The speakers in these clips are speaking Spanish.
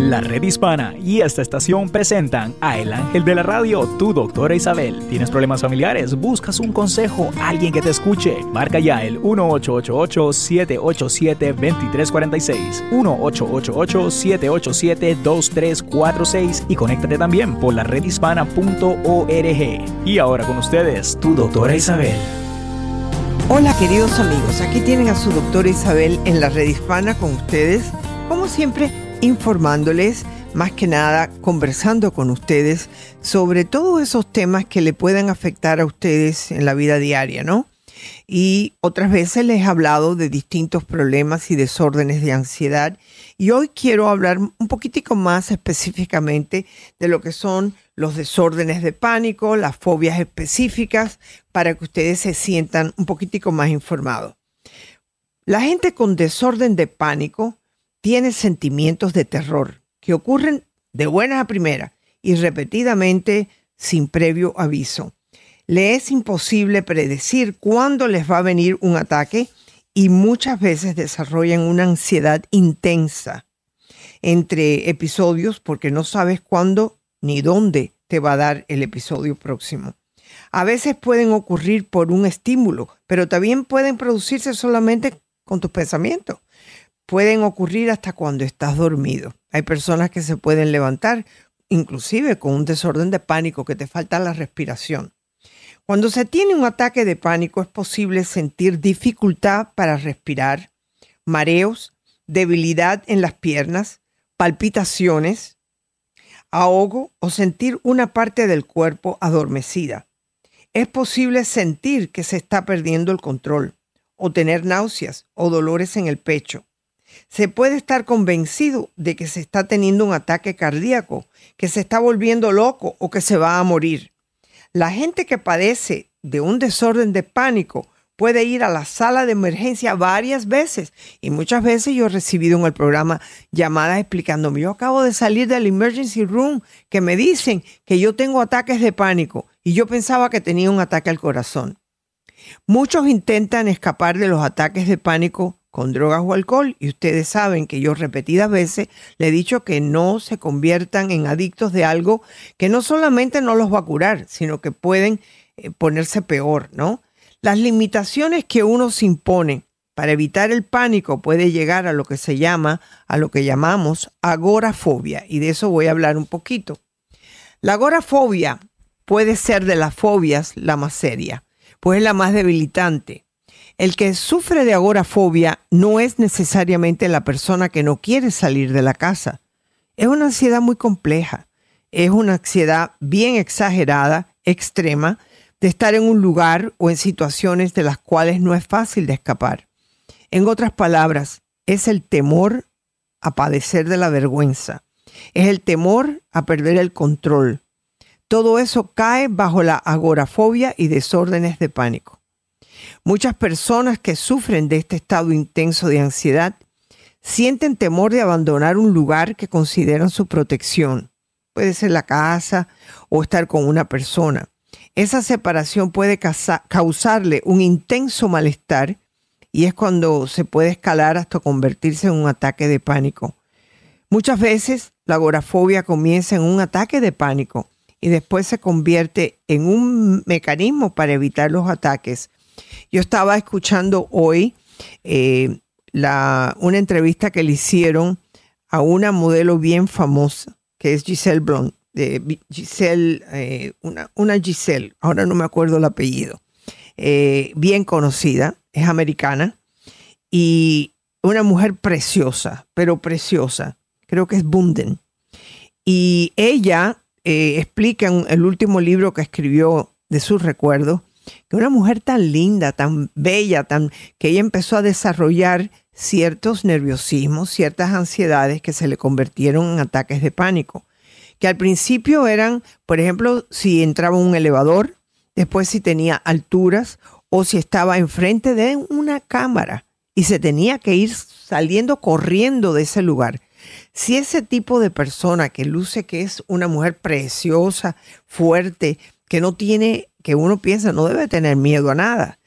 La Red Hispana y esta estación presentan a El Ángel de la Radio, tu doctora Isabel. ¿Tienes problemas familiares? ¿Buscas un consejo? ¿Alguien que te escuche? Marca ya el 1888-787-2346, 1888-787-2346 y conéctate también por la redhispana.org. Y ahora con ustedes, tu doctora Isabel. Hola queridos amigos, aquí tienen a su doctora Isabel en la red hispana con ustedes, como siempre informándoles, más que nada conversando con ustedes sobre todos esos temas que le puedan afectar a ustedes en la vida diaria, ¿no? Y otras veces les he hablado de distintos problemas y desórdenes de ansiedad y hoy quiero hablar un poquitico más específicamente de lo que son los desórdenes de pánico, las fobias específicas, para que ustedes se sientan un poquitico más informados. La gente con desorden de pánico tiene sentimientos de terror que ocurren de buenas a primeras y repetidamente sin previo aviso. Le es imposible predecir cuándo les va a venir un ataque y muchas veces desarrollan una ansiedad intensa entre episodios porque no sabes cuándo ni dónde te va a dar el episodio próximo. A veces pueden ocurrir por un estímulo, pero también pueden producirse solamente con tus pensamientos. Pueden ocurrir hasta cuando estás dormido. Hay personas que se pueden levantar inclusive con un desorden de pánico que te falta la respiración. Cuando se tiene un ataque de pánico es posible sentir dificultad para respirar, mareos, debilidad en las piernas, palpitaciones, ahogo o sentir una parte del cuerpo adormecida. Es posible sentir que se está perdiendo el control o tener náuseas o dolores en el pecho. Se puede estar convencido de que se está teniendo un ataque cardíaco, que se está volviendo loco o que se va a morir. La gente que padece de un desorden de pánico puede ir a la sala de emergencia varias veces. Y muchas veces yo he recibido en el programa llamadas explicándome, yo acabo de salir del emergency room, que me dicen que yo tengo ataques de pánico y yo pensaba que tenía un ataque al corazón. Muchos intentan escapar de los ataques de pánico con drogas o alcohol y ustedes saben que yo repetidas veces le he dicho que no se conviertan en adictos de algo que no solamente no los va a curar, sino que pueden eh, ponerse peor, ¿no? Las limitaciones que uno se impone para evitar el pánico puede llegar a lo que se llama, a lo que llamamos agorafobia, y de eso voy a hablar un poquito. La agorafobia puede ser de las fobias la más seria, pues es la más debilitante. El que sufre de agorafobia no es necesariamente la persona que no quiere salir de la casa. Es una ansiedad muy compleja. Es una ansiedad bien exagerada, extrema, de estar en un lugar o en situaciones de las cuales no es fácil de escapar. En otras palabras, es el temor a padecer de la vergüenza, es el temor a perder el control. Todo eso cae bajo la agorafobia y desórdenes de pánico. Muchas personas que sufren de este estado intenso de ansiedad sienten temor de abandonar un lugar que consideran su protección. Puede ser la casa o estar con una persona. Esa separación puede causarle un intenso malestar y es cuando se puede escalar hasta convertirse en un ataque de pánico. Muchas veces la agorafobia comienza en un ataque de pánico y después se convierte en un mecanismo para evitar los ataques. Yo estaba escuchando hoy eh, una entrevista que le hicieron a una modelo bien famosa, que es Giselle Blunt de Giselle, eh, una, Giselle, ahora no me acuerdo el apellido, eh, bien conocida, es americana y una mujer preciosa, pero preciosa, creo que es Bunden. Y ella explica en el último libro que escribió de sus recuerdos, que una mujer tan linda, tan bella, tan, que ella empezó a desarrollar ciertos nerviosismos, ciertas ansiedades que se le convirtieron en ataques de pánico que al principio eran, por ejemplo, si entraba un elevador, después si tenía alturas o si estaba enfrente de una cámara y se tenía que ir saliendo corriendo de ese lugar. Si ese tipo de persona que luce que es una mujer preciosa, fuerte, que no tiene, que uno piensa no debe tener miedo a nada,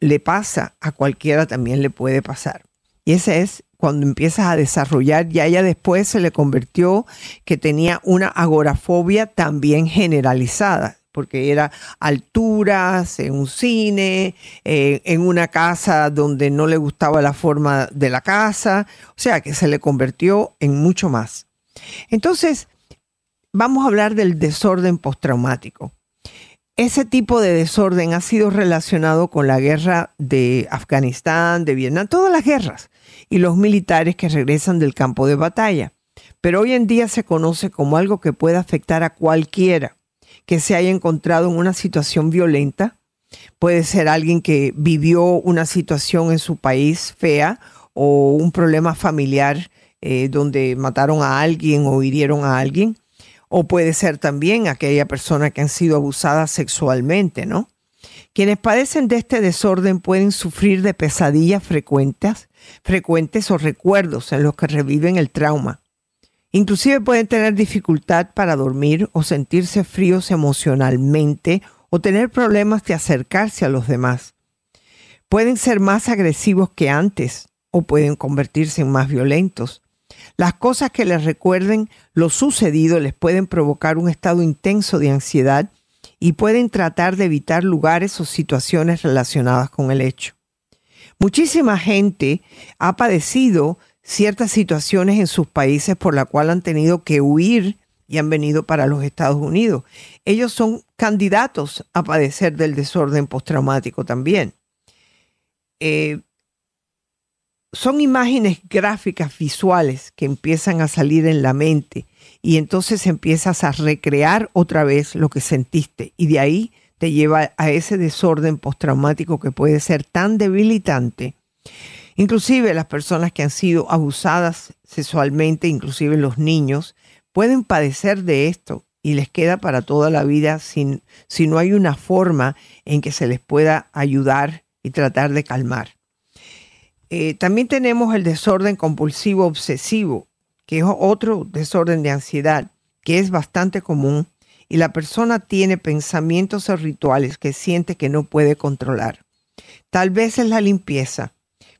le pasa, a cualquiera también le puede pasar. Y ese es cuando empiezas a desarrollar, ya ella después se le convirtió que tenía una agorafobia también generalizada, porque era alturas, en un cine, eh, en una casa donde no le gustaba la forma de la casa, o sea que se le convirtió en mucho más. Entonces, vamos a hablar del desorden postraumático. Ese tipo de desorden ha sido relacionado con la guerra de Afganistán, de Vietnam, todas las guerras y los militares que regresan del campo de batalla. Pero hoy en día se conoce como algo que puede afectar a cualquiera que se haya encontrado en una situación violenta. Puede ser alguien que vivió una situación en su país fea o un problema familiar eh, donde mataron a alguien o hirieron a alguien. O puede ser también aquella persona que han sido abusadas sexualmente, ¿no? Quienes padecen de este desorden pueden sufrir de pesadillas frecuentes, frecuentes o recuerdos en los que reviven el trauma. Inclusive pueden tener dificultad para dormir o sentirse fríos emocionalmente o tener problemas de acercarse a los demás. Pueden ser más agresivos que antes o pueden convertirse en más violentos. Las cosas que les recuerden lo sucedido les pueden provocar un estado intenso de ansiedad y pueden tratar de evitar lugares o situaciones relacionadas con el hecho. Muchísima gente ha padecido ciertas situaciones en sus países por la cual han tenido que huir y han venido para los Estados Unidos. Ellos son candidatos a padecer del desorden postraumático también. Eh, son imágenes gráficas visuales que empiezan a salir en la mente y entonces empiezas a recrear otra vez lo que sentiste y de ahí te lleva a ese desorden postraumático que puede ser tan debilitante. Inclusive las personas que han sido abusadas sexualmente, inclusive los niños, pueden padecer de esto y les queda para toda la vida sin, si no hay una forma en que se les pueda ayudar y tratar de calmar. Eh, también tenemos el desorden compulsivo obsesivo, que es otro desorden de ansiedad, que es bastante común y la persona tiene pensamientos o rituales que siente que no puede controlar. Tal vez es la limpieza.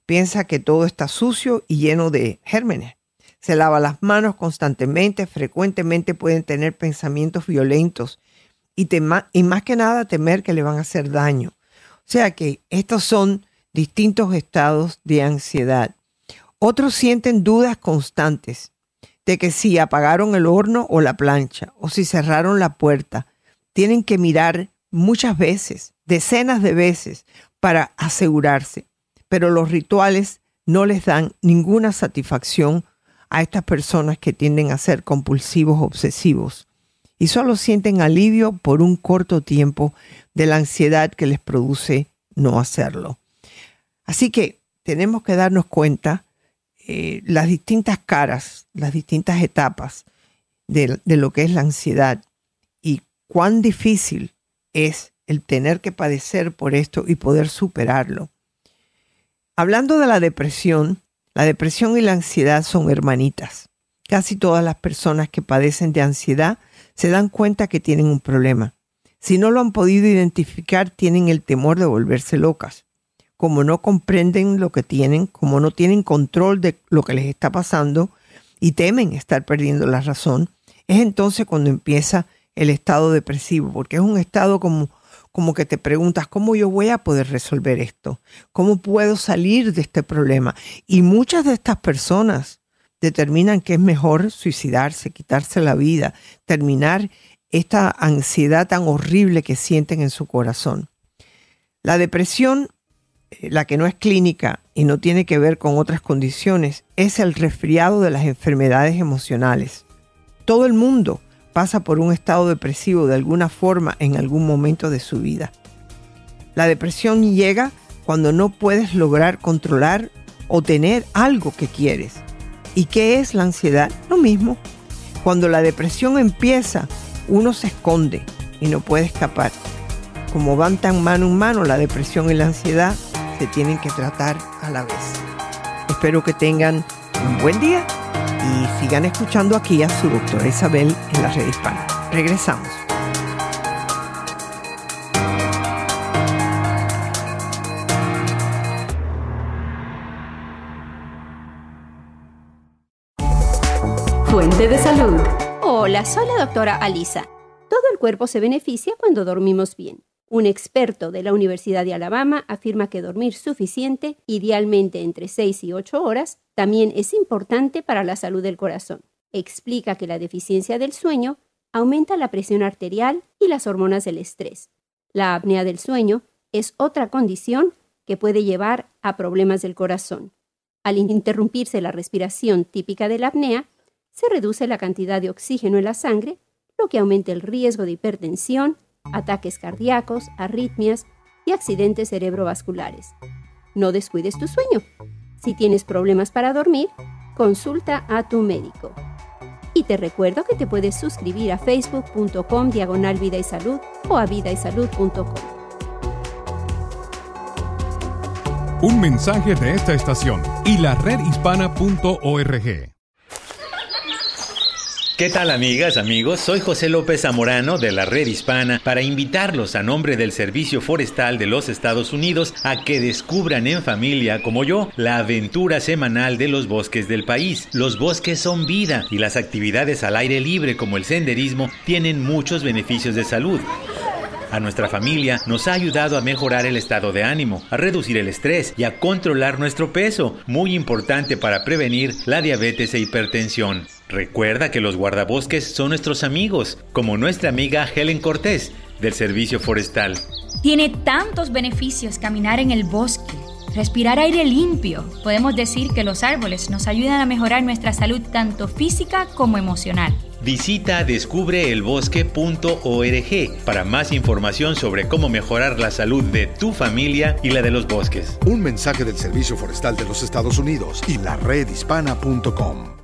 Piensa que todo está sucio y lleno de gérmenes. Se lava las manos constantemente, frecuentemente pueden tener pensamientos violentos y, y más que nada temer que le van a hacer daño. O sea que estos son distintos estados de ansiedad. Otros sienten dudas constantes de que si apagaron el horno o la plancha o si cerraron la puerta. Tienen que mirar muchas veces, decenas de veces, para asegurarse. Pero los rituales no les dan ninguna satisfacción a estas personas que tienden a ser compulsivos obsesivos y solo sienten alivio por un corto tiempo de la ansiedad que les produce no hacerlo. Así que tenemos que darnos cuenta eh, las distintas caras, las distintas etapas de, de lo que es la ansiedad y cuán difícil es el tener que padecer por esto y poder superarlo. Hablando de la depresión, la depresión y la ansiedad son hermanitas. Casi todas las personas que padecen de ansiedad se dan cuenta que tienen un problema. Si no lo han podido identificar, tienen el temor de volverse locas como no comprenden lo que tienen, como no tienen control de lo que les está pasando y temen estar perdiendo la razón, es entonces cuando empieza el estado depresivo, porque es un estado como, como que te preguntas, ¿cómo yo voy a poder resolver esto? ¿Cómo puedo salir de este problema? Y muchas de estas personas determinan que es mejor suicidarse, quitarse la vida, terminar esta ansiedad tan horrible que sienten en su corazón. La depresión la que no es clínica y no tiene que ver con otras condiciones, es el resfriado de las enfermedades emocionales. Todo el mundo pasa por un estado depresivo de alguna forma en algún momento de su vida. La depresión llega cuando no puedes lograr controlar o tener algo que quieres. ¿Y qué es la ansiedad? Lo mismo. Cuando la depresión empieza, uno se esconde y no puede escapar. Como van tan mano en mano la depresión y la ansiedad, se tienen que tratar a la vez. Espero que tengan un buen día y sigan escuchando aquí a su doctora Isabel en la red hispana. Regresamos. Fuente de salud. Hola, soy la doctora Alisa. Todo el cuerpo se beneficia cuando dormimos bien. Un experto de la Universidad de Alabama afirma que dormir suficiente, idealmente entre 6 y 8 horas, también es importante para la salud del corazón. Explica que la deficiencia del sueño aumenta la presión arterial y las hormonas del estrés. La apnea del sueño es otra condición que puede llevar a problemas del corazón. Al interrumpirse la respiración típica de la apnea, se reduce la cantidad de oxígeno en la sangre, lo que aumenta el riesgo de hipertensión, ataques cardíacos, arritmias y accidentes cerebrovasculares. No descuides tu sueño. Si tienes problemas para dormir, consulta a tu médico. Y te recuerdo que te puedes suscribir a facebook.com diagonal vida y salud o a vidaysalud.com. Un mensaje de esta estación y la redhispana.org. ¿Qué tal amigas, amigos? Soy José López Zamorano de la Red Hispana para invitarlos a nombre del Servicio Forestal de los Estados Unidos a que descubran en familia, como yo, la aventura semanal de los bosques del país. Los bosques son vida y las actividades al aire libre como el senderismo tienen muchos beneficios de salud. A nuestra familia nos ha ayudado a mejorar el estado de ánimo, a reducir el estrés y a controlar nuestro peso, muy importante para prevenir la diabetes e hipertensión. Recuerda que los guardabosques son nuestros amigos, como nuestra amiga Helen Cortés del Servicio Forestal. Tiene tantos beneficios caminar en el bosque, respirar aire limpio. Podemos decir que los árboles nos ayudan a mejorar nuestra salud tanto física como emocional. Visita descubreelbosque.org para más información sobre cómo mejorar la salud de tu familia y la de los bosques. Un mensaje del Servicio Forestal de los Estados Unidos y la redhispana.com.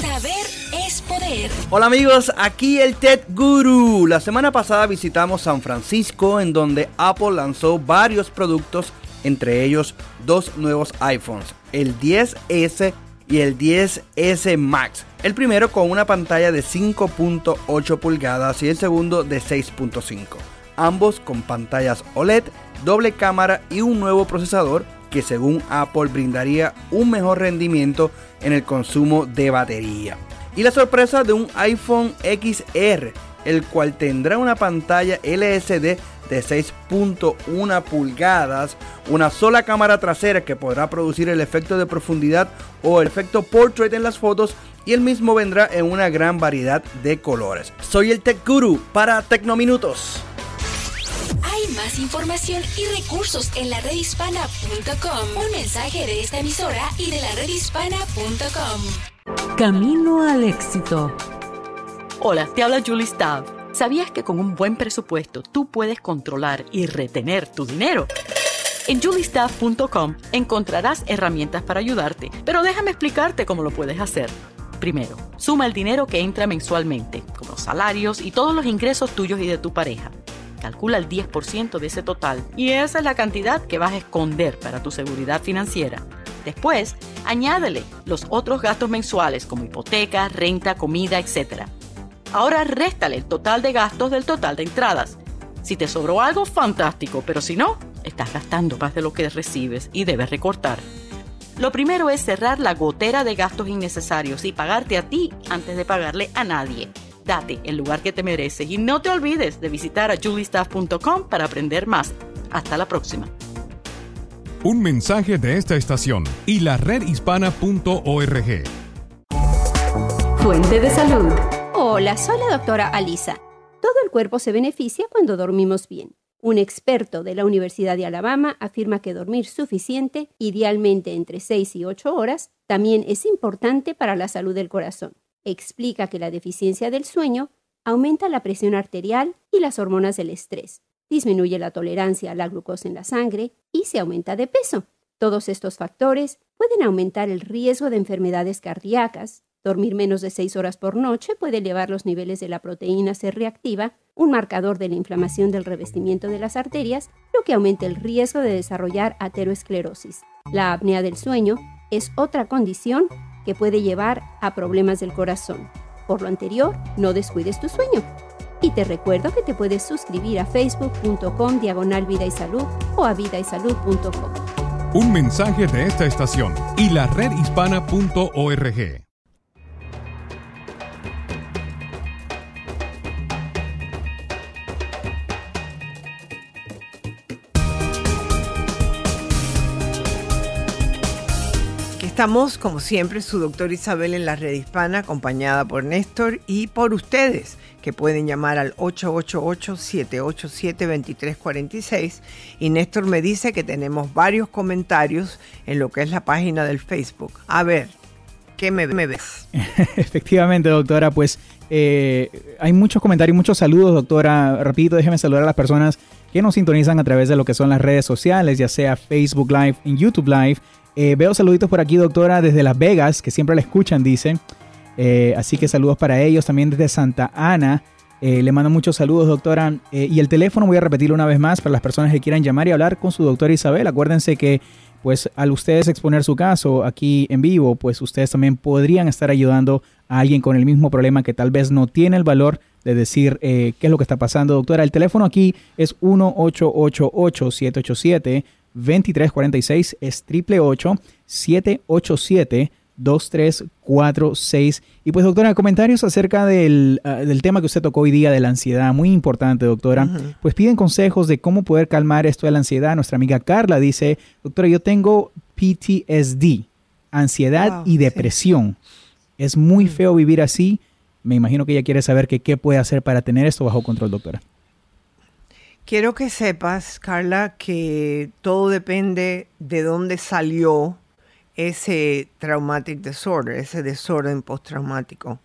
Saber es poder. Hola amigos, aquí el Tech Guru. La semana pasada visitamos San Francisco en donde Apple lanzó varios productos, entre ellos dos nuevos iPhones, el 10S y el 10S Max. El primero con una pantalla de 5.8 pulgadas y el segundo de 6.5. Ambos con pantallas OLED, doble cámara y un nuevo procesador que según Apple brindaría un mejor rendimiento en el consumo de batería. Y la sorpresa de un iPhone XR, el cual tendrá una pantalla LCD de 6.1 pulgadas, una sola cámara trasera que podrá producir el efecto de profundidad o el efecto portrait en las fotos y el mismo vendrá en una gran variedad de colores. Soy el Tech Guru para Tecnominutos. Hay más información y recursos en la redhispana.com. Un mensaje de esta emisora y de la redhispana.com. Camino al éxito. Hola, te habla Julie Stav. ¿Sabías que con un buen presupuesto tú puedes controlar y retener tu dinero? En juliestaff.com encontrarás herramientas para ayudarte, pero déjame explicarte cómo lo puedes hacer. Primero, suma el dinero que entra mensualmente, como los salarios y todos los ingresos tuyos y de tu pareja. Calcula el 10% de ese total y esa es la cantidad que vas a esconder para tu seguridad financiera. Después, añádele los otros gastos mensuales como hipoteca, renta, comida, etc. Ahora réstale el total de gastos del total de entradas. Si te sobró algo, fantástico, pero si no, estás gastando más de lo que recibes y debes recortar. Lo primero es cerrar la gotera de gastos innecesarios y pagarte a ti antes de pagarle a nadie. Date el lugar que te mereces y no te olvides de visitar a juliestaff.com para aprender más. Hasta la próxima. Un mensaje de esta estación y la redhispana.org. Fuente de salud. Hola, soy la doctora Alisa. Todo el cuerpo se beneficia cuando dormimos bien. Un experto de la Universidad de Alabama afirma que dormir suficiente, idealmente entre 6 y 8 horas, también es importante para la salud del corazón. Explica que la deficiencia del sueño aumenta la presión arterial y las hormonas del estrés, disminuye la tolerancia a la glucosa en la sangre y se aumenta de peso. Todos estos factores pueden aumentar el riesgo de enfermedades cardíacas. Dormir menos de 6 horas por noche puede elevar los niveles de la proteína C reactiva, un marcador de la inflamación del revestimiento de las arterias, lo que aumenta el riesgo de desarrollar ateroesclerosis. La apnea del sueño es otra condición que puede llevar a problemas del corazón. Por lo anterior, no descuides tu sueño. Y te recuerdo que te puedes suscribir a facebook.com diagonal vida y salud o a vidaysalud.com. Un mensaje de esta estación y la redhispana.org. estamos, como siempre, su doctor Isabel en la red hispana, acompañada por Néstor y por ustedes, que pueden llamar al 888-787-2346. Y Néstor me dice que tenemos varios comentarios en lo que es la página del Facebook. A ver, ¿qué me, ves? Efectivamente, doctora, pues eh, hay muchos comentarios, muchos saludos, doctora. Repito, déjeme saludar a las personas que nos sintonizan a través de lo que son las redes sociales, ya sea Facebook Live y YouTube Live. Eh, veo saluditos por aquí, doctora, desde Las Vegas, que siempre la escuchan, dice. Eh, así que saludos para ellos. También desde Santa Ana. Eh, le mando muchos saludos, doctora. y el teléfono voy a repetirlo una vez más para las personas que quieran llamar y hablar con su doctora Isabel. Acuérdense que, pues, al ustedes exponer su caso aquí en vivo, pues ustedes también podrían estar ayudando a alguien con el mismo problema que tal vez no tiene el valor de decir qué es lo que está pasando, doctora. El teléfono aquí es 1888 787 2346 es 888-787. 2346. Y pues doctora, comentarios acerca del, ah, del, tema que usted tocó hoy día de la ansiedad, muy importante doctora. Pues piden consejos de cómo poder calmar esto de la ansiedad. Nuestra amiga Carla dice, doctora, yo tengo PTSD, ansiedad y depresión. Es muy feo vivir así. Me imagino que ella quiere saber que, qué puede hacer para tener esto bajo control, doctora. Quiero que sepas, Carla, que todo depende de dónde salió ese traumatic disorder, ese desorden postraumático.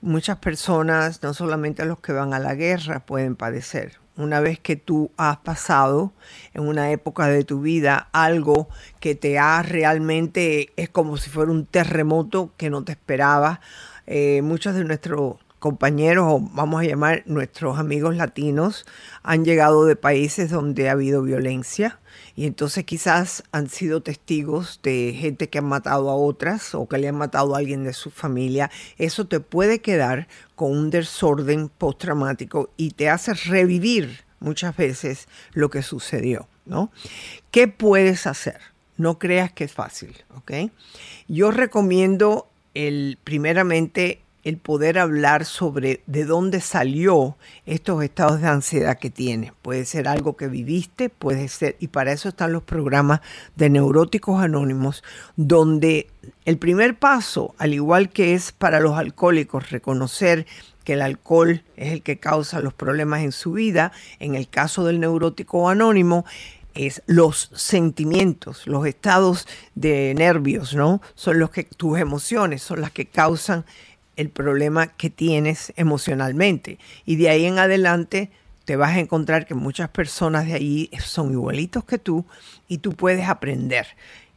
Muchas personas, no solamente los que van a la guerra, pueden padecer. Una vez que tú has pasado en una época de tu vida algo que te ha realmente, es como si fuera un terremoto que no te esperaba. Eh, muchos de nuestros compañeros o vamos a llamar nuestros amigos latinos han llegado de países donde ha habido violencia y entonces quizás han sido testigos de gente que ha matado a otras o que le han matado a alguien de su familia. Eso te puede quedar con un desorden postraumático y te hace revivir muchas veces lo que sucedió, ¿no? ¿Qué puedes hacer? No creas que es fácil, ¿ok? Yo recomiendo el primeramente el poder hablar sobre de dónde salió estos estados de ansiedad que tienes. Puede ser algo que viviste, puede ser, y para eso están los programas de neuróticos anónimos, donde el primer paso, al igual que es para los alcohólicos, reconocer que el alcohol es el que causa los problemas en su vida, en el caso del neurótico anónimo, es los sentimientos, los estados de nervios, ¿no? Son los que tus emociones son las que causan el problema que tienes emocionalmente. Y de ahí en adelante te vas a encontrar que muchas personas de ahí son igualitos que tú y tú puedes aprender.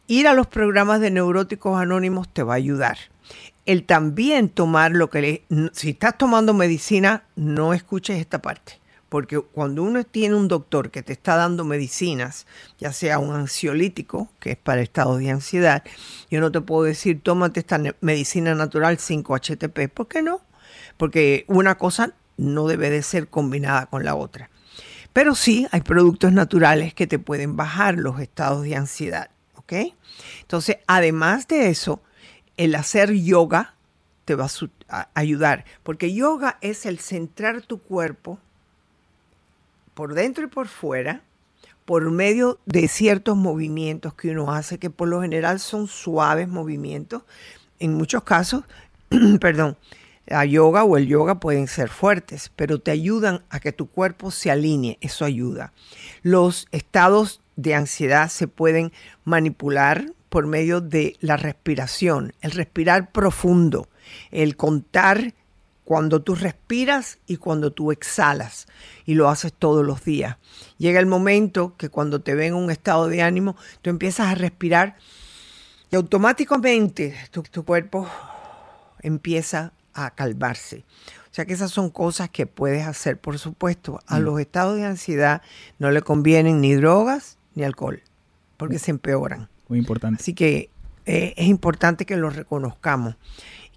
Ir a los programas de neuróticos anónimos te va a ayudar. El también tomar lo que le, si estás tomando medicina, no escuches esta parte porque cuando uno tiene un doctor que te está dando medicinas, ya sea un ansiolítico, que es para estados de ansiedad, yo no te puedo decir, tómate esta medicina natural 5-HTP. ¿Por qué no? Porque una cosa no debe de ser combinada con la otra. Pero sí hay productos naturales que te pueden bajar los estados de ansiedad. ¿Ok? Entonces, además de eso, el hacer yoga te va a ayudar, porque yoga es el centrar tu cuerpo por dentro y por fuera, por medio de ciertos movimientos que uno hace, que por lo general son suaves movimientos. En muchos casos, perdón, la yoga o el yoga pueden ser fuertes, pero te ayudan a que tu cuerpo se alinee, eso ayuda. Los estados de ansiedad se pueden manipular por medio de la respiración, el respirar profundo, el contar cuando tú respiras y cuando tú exhalas y lo haces todos los días. Llega el momento que cuando te ven en un estado de ánimo, tú empiezas a respirar y automáticamente tu, cuerpo empieza a calmarse. O sea que esas son cosas que puedes hacer. Por supuesto, a mm. los estados de ansiedad no le convienen ni drogas ni alcohol, porque se empeoran. Muy importante. Así que eh, es importante que lo reconozcamos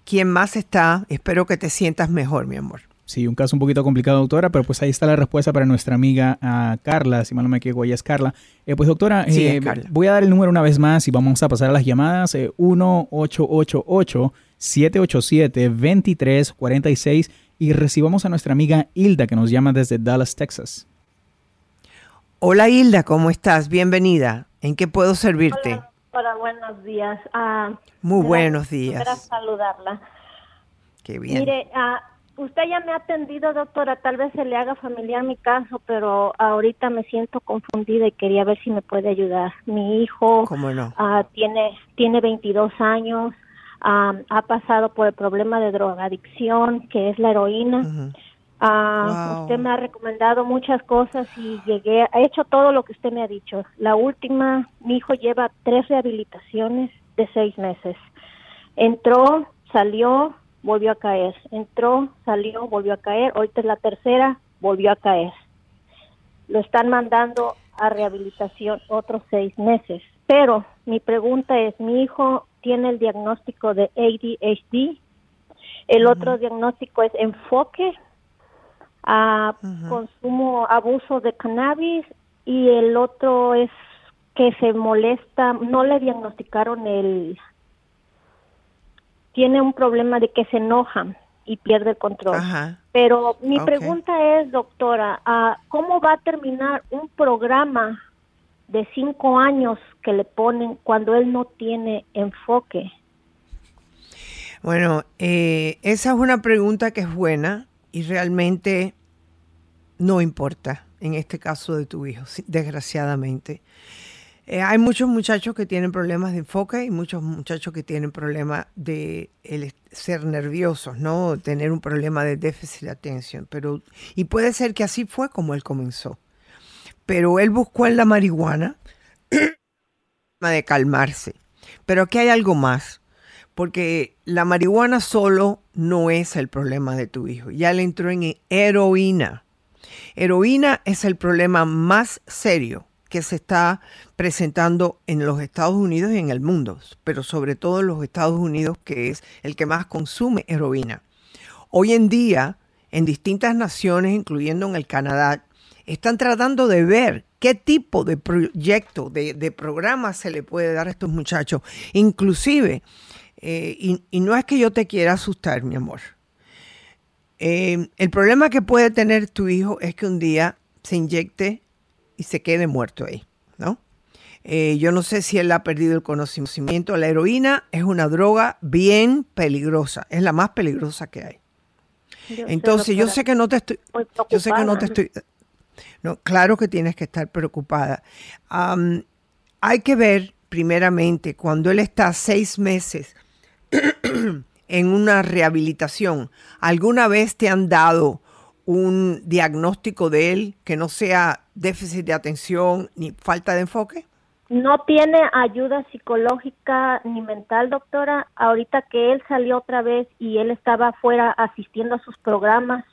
quién más está. Espero que te sientas mejor, mi amor. Sí, un caso un poquito complicado, doctora, pero pues ahí está la respuesta para nuestra amiga ah, Carla, si mal no me equivoco, ella es Carla. Eh, pues doctora, eh, voy a dar el número una vez más y vamos a pasar a las llamadas. 1-888-787-2346 y recibamos a nuestra amiga Hilda que nos llama desde Dallas, Texas. Hola Hilda, ¿cómo estás? Bienvenida. ¿En qué puedo servirte? Buenos días. Ah, Muy buenos días. Para saludarla. Qué bien. Mire, ah, usted ya me ha atendido, doctora, tal vez se le haga familiar mi caso, pero ahorita me siento confundida y quería ver si me puede ayudar. Mi hijo ¿Cómo no? ah, tiene, tiene 22 años, ha pasado por el problema de drogadicción, que es la heroína. Wow. Usted me ha recomendado muchas cosas y llegué, he hecho todo lo que usted me ha dicho. La última, mi hijo lleva tres rehabilitaciones de seis meses. Entró, salió, volvió a caer. Entró, salió, volvió a caer. Ahorita es la tercera, volvió a caer. Lo están mandando a rehabilitación otros seis meses. Pero mi pregunta es, mi hijo tiene el diagnóstico de ADHD. El otro diagnóstico es enfoque, a consumo, abuso de cannabis y el otro es que se molesta, no le diagnosticaron el, tiene un problema de que se enoja y pierde el control. Ajá. Pero mi pregunta es, doctora, ah, ¿cómo va a terminar un programa de cinco años que le ponen cuando él no tiene enfoque? Bueno, eh, esa es una pregunta que es buena y realmente no importa en este caso de tu hijo, desgraciadamente. Eh, hay muchos muchachos que tienen problemas de enfoque y muchos muchachos que tienen problemas de ser nerviosos, ¿no? Tener un problema de déficit de atención. Pero, y puede ser que así fue como él comenzó. Pero él buscó en la marihuana de calmarse. Pero aquí hay algo más. Porque la marihuana solo no es el problema de tu hijo. Ya le entró en heroína. Heroína es el problema más serio que se está presentando en los Estados Unidos y en el mundo, pero sobre todo en los Estados Unidos, que es el que más consume heroína. Hoy en día, en distintas naciones, incluyendo en el Canadá, están tratando de ver qué tipo de proyecto, de, programa se le puede dar a estos muchachos. Inclusive, eh, y, y no es que yo te quiera asustar, mi amor. Eh, el problema que puede tener tu hijo es que un día se inyecte y se quede muerto ahí, ¿no? Eh, yo no sé si él ha perdido el conocimiento. La heroína es una droga bien peligrosa, es la más peligrosa que hay. Entonces, yo sé que no te estoy, yo sé que no te estoy, no, claro que tienes que estar preocupada. Hay que ver, primeramente, cuando él está seis meses en una rehabilitación, ¿alguna vez te han dado un diagnóstico de él que no sea déficit de atención ni falta de enfoque? No tiene ayuda psicológica ni mental, doctora. Ahorita que él salió otra vez y él estaba afuera asistiendo a sus programas,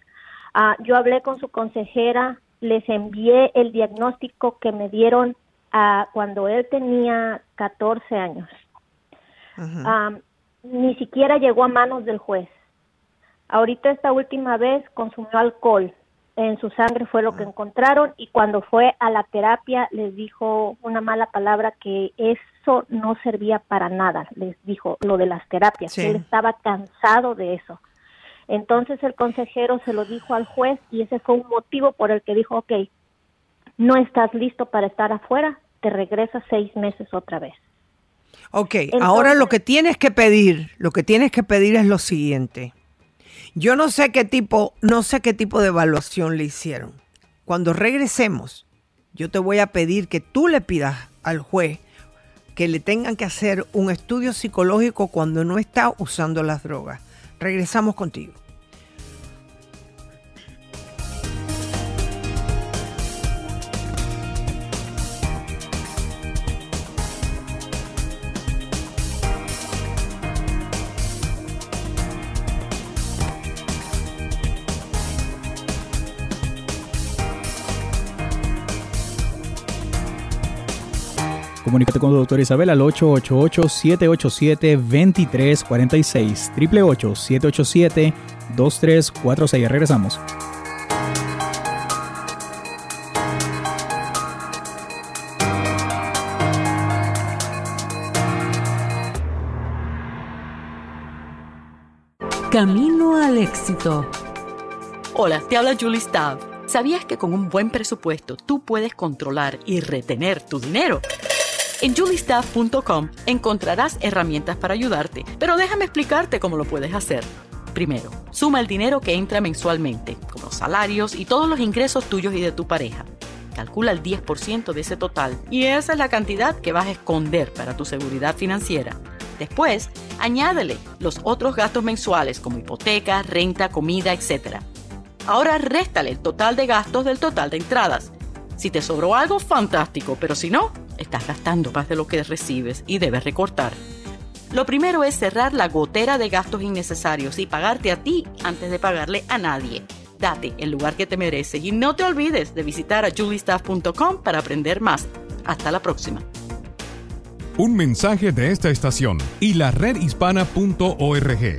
ah, yo hablé con su consejera, les envié el diagnóstico que me dieron ah, cuando él tenía 14 años. Ni siquiera llegó a manos del juez. Ahorita esta última vez consumió alcohol. En su sangre fue lo que encontraron y cuando fue a la terapia les dijo una mala palabra que eso no servía para nada. Les dijo lo de las terapias. Sí. Él estaba cansado de eso. Entonces el consejero se lo dijo al juez y ese fue un motivo por el que dijo, ok, no estás listo para estar afuera, te regresas seis meses otra vez. Ok, ahora lo que tienes que pedir, lo que tienes que pedir es lo siguiente. Yo no sé qué tipo, no sé qué tipo de evaluación le hicieron. Cuando regresemos, yo te voy a pedir que tú le pidas al juez que le tengan que hacer un estudio psicológico cuando no está usando las drogas. Regresamos contigo. Comunícate con la doctora Isabel al 888-787-2346. 888-787-2346. Regresamos. Camino al éxito. Hola, te habla Julie Stav. ¿Sabías que con un buen presupuesto tú puedes controlar y retener tu dinero? En juliestaff.com encontrarás herramientas para ayudarte, pero déjame explicarte cómo lo puedes hacer. Primero, suma el dinero que entra mensualmente, como los salarios y todos los ingresos tuyos y de tu pareja. Calcula el 10% de ese total y esa es la cantidad que vas a esconder para tu seguridad financiera. Después, añádele los otros gastos mensuales como hipoteca, renta, comida, etc. Ahora réstale el total de gastos del total de entradas. Si te sobró algo, fantástico, pero si no, estás gastando más de lo que recibes y debes recortar. Lo primero es cerrar la gotera de gastos innecesarios y pagarte a ti antes de pagarle a nadie. Date el lugar que te mereces y no te olvides de visitar a juliestaff.com para aprender más. Hasta la próxima. Un mensaje de esta estación y la redhispana.org.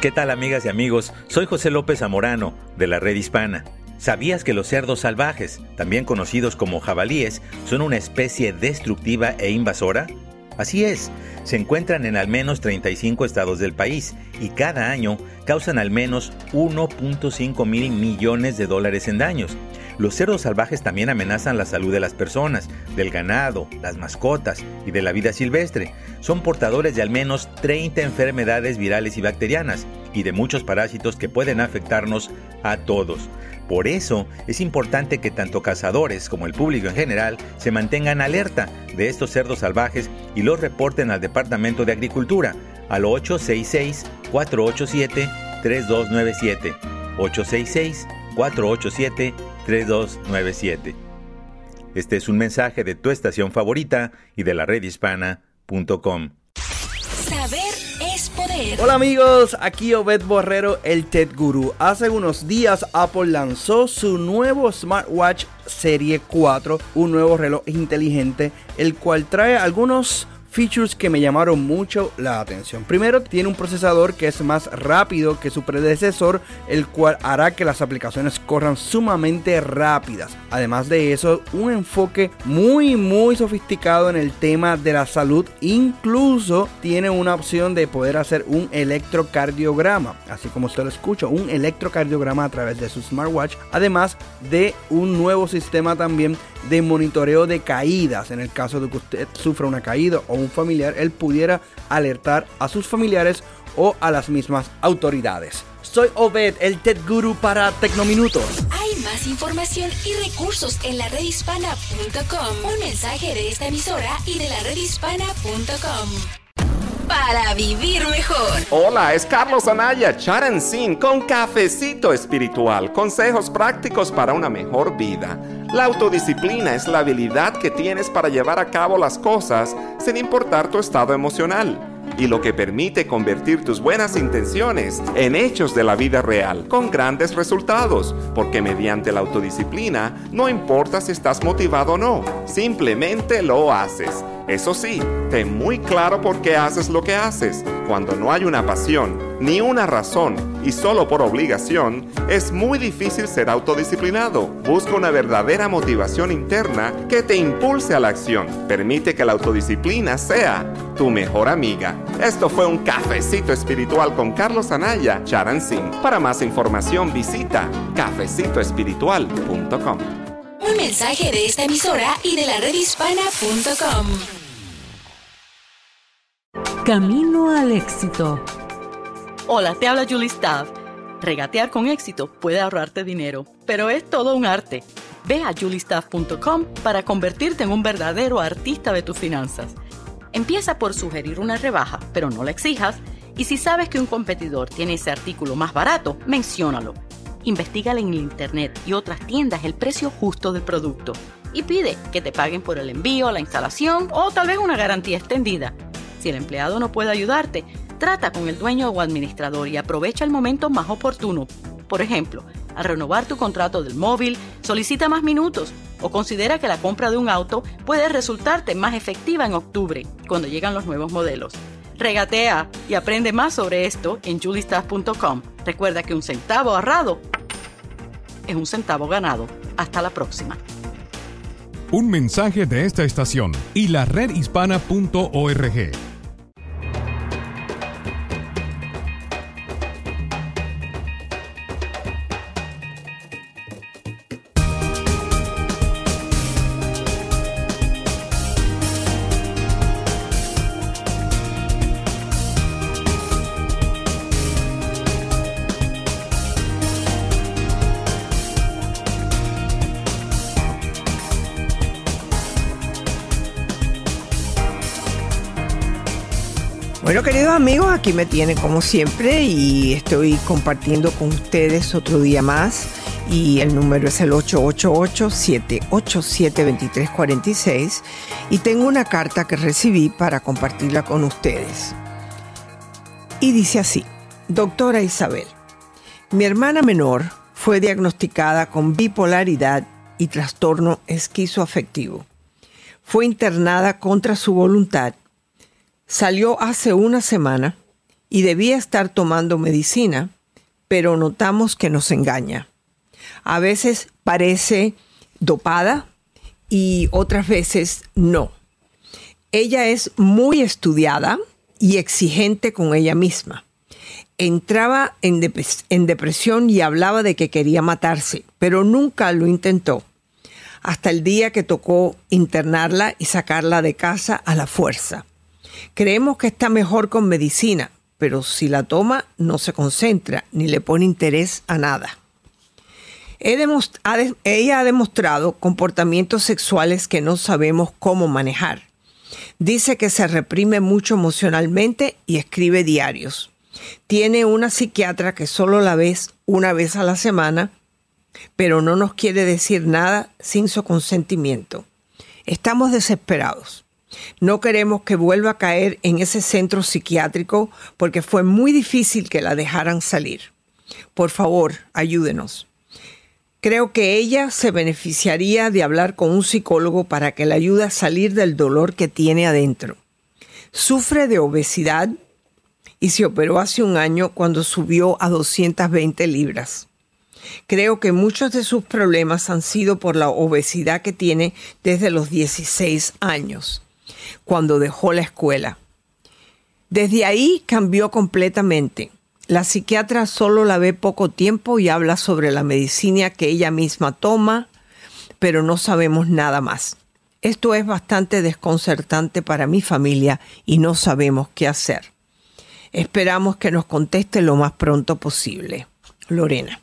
¿Qué tal amigas y amigos? Soy José López Zamorano de la Red Hispana. ¿Sabías que los cerdos salvajes, también conocidos como jabalíes, son una especie destructiva e invasora? Así es, se encuentran en al menos 35 estados del país y cada año causan al menos 1.5 mil millones de dólares en daños. Los cerdos salvajes también amenazan la salud de las personas, del ganado, las mascotas y de la vida silvestre. Son portadores de al menos 30 enfermedades virales y bacterianas y de muchos parásitos que pueden afectarnos a todos. Por eso es importante que tanto cazadores como el público en general se mantengan alerta de estos cerdos salvajes y los reporten al Departamento de Agricultura al 866-487-3297. 866-487-3297. Este es un mensaje de tu estación favorita y de la redhispana.com. Saber es poder. Hola amigos, aquí Obed Borrero, el Tech Guru. Hace unos días Apple lanzó su nuevo smartwatch Serie 4, un nuevo reloj inteligente, el cual trae algunos features que me llamaron mucho la atención. Primero, tiene un procesador que es más rápido que su predecesor, el cual hará que las aplicaciones corran sumamente rápidas. Además de eso, un enfoque muy muy sofisticado en el tema de la salud. Incluso tiene una opción de poder hacer un electrocardiograma, así como usted lo escucha, un electrocardiograma a través de su smartwatch. Además de un nuevo sistema también de monitoreo de caídas. En el caso de que usted sufra una caída o un familiar, él pudiera alertar a sus familiares o a las mismas autoridades. Soy Obed, el TED Guru para Tecnominutos. Hay más información y recursos en la redhispana.com. Un mensaje de esta emisora y de la redhispana.com. Para vivir mejor. Hola, es Carlos Anaya, Charan Sin, con Cafecito Espiritual. Consejos prácticos para una mejor vida. La autodisciplina es la habilidad que tienes para llevar a cabo las cosas sin importar tu estado emocional y lo que permite convertir tus buenas intenciones en hechos de la vida real, con grandes resultados, porque mediante la autodisciplina no importa si estás motivado o no, simplemente lo haces. Eso sí, ten muy claro por qué haces lo que haces. Cuando no hay una pasión, ni una razón, y solo por obligación, es muy difícil ser autodisciplinado. Busca una verdadera motivación interna que te impulse a la acción. Permite que la autodisciplina sea tu mejor amiga. Esto fue un cafecito espiritual con Carlos Anaya, Charan Singh. Para más información visita cafecitoespiritual.com. Un mensaje de esta emisora y de la redhispana.com. Camino al éxito. Hola, te habla Julie Staff. Regatear con éxito puede ahorrarte dinero, pero es todo un arte. Ve a juliestaff.com para convertirte en un verdadero artista de tus finanzas. Empieza por sugerir una rebaja, pero no la exijas. Y si sabes que un competidor tiene ese artículo más barato, menciónalo. Investígale en internet y otras tiendas el precio justo del producto. Y pide que te paguen por el envío, la instalación o tal vez una garantía extendida. Si el empleado no puede ayudarte, trata con el dueño o administrador y aprovecha el momento más oportuno. Por ejemplo, al renovar tu contrato del móvil, solicita más minutos o considera que la compra de un auto puede resultarte más efectiva en octubre, cuando llegan los nuevos modelos. Regatea y aprende más sobre esto en julistaff.com. Recuerda que un centavo ahorrado es un centavo ganado. Hasta la próxima. Un mensaje de esta estación y la redhispana.org. amigos, aquí me tienen como siempre y estoy compartiendo con ustedes otro día más y el número es el 888-787-2346 y tengo una carta que recibí para compartirla con ustedes. Y dice así, doctora Isabel, mi hermana menor fue diagnosticada con bipolaridad y trastorno esquizoafectivo. Fue internada contra su voluntad Salió hace una semana y debía estar tomando medicina, pero notamos que nos engaña. A veces parece dopada y otras veces no. Ella es muy estudiada y exigente con ella misma. Entraba en, en, depresión y hablaba de que quería matarse, pero nunca lo intentó. Hasta el día que tocó internarla y sacarla de casa a la fuerza. Creemos que está mejor con medicina, pero si la toma no se concentra ni le pone interés a nada. Ella ha demostrado comportamientos sexuales que no sabemos cómo manejar. Dice que se reprime mucho emocionalmente y escribe diarios. Tiene una psiquiatra que solo la ves una vez a la semana, pero no nos quiere decir nada sin su consentimiento. Estamos desesperados. No queremos que vuelva a caer en ese centro psiquiátrico porque fue muy difícil que la dejaran salir. Por favor, ayúdenos. Creo que ella se beneficiaría de hablar con un psicólogo para que la ayude a salir del dolor que tiene adentro. Sufre de obesidad y se operó hace un año cuando subió a 220 libras. Creo que muchos de sus problemas han sido por la obesidad que tiene desde los 16 años cuando dejó la escuela. Desde ahí cambió completamente. La psiquiatra solo la ve poco tiempo y habla sobre la medicina que ella misma toma, pero no sabemos nada más. Esto es bastante desconcertante para mi familia y no sabemos qué hacer. Esperamos que nos conteste lo más pronto posible. Lorena.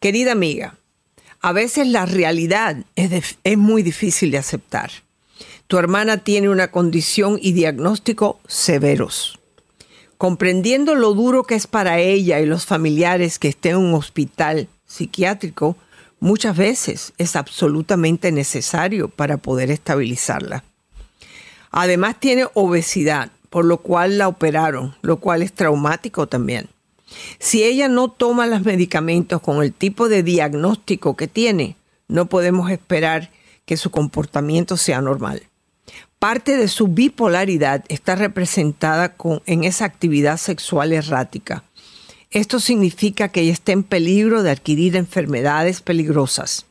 Querida amiga, a veces la realidad es, es muy difícil de aceptar. Tu hermana tiene una condición y diagnóstico severos. Comprendiendo lo duro que es para ella y los familiares que esté en un hospital psiquiátrico, muchas veces es absolutamente necesario para poder estabilizarla. Además tiene obesidad, por lo cual la operaron, lo cual es traumático también. Si ella no toma los medicamentos con el tipo de diagnóstico que tiene, no podemos esperar que su comportamiento sea normal. Parte de su bipolaridad está representada en esa actividad sexual errática. Esto significa que ella está en peligro de adquirir enfermedades peligrosas.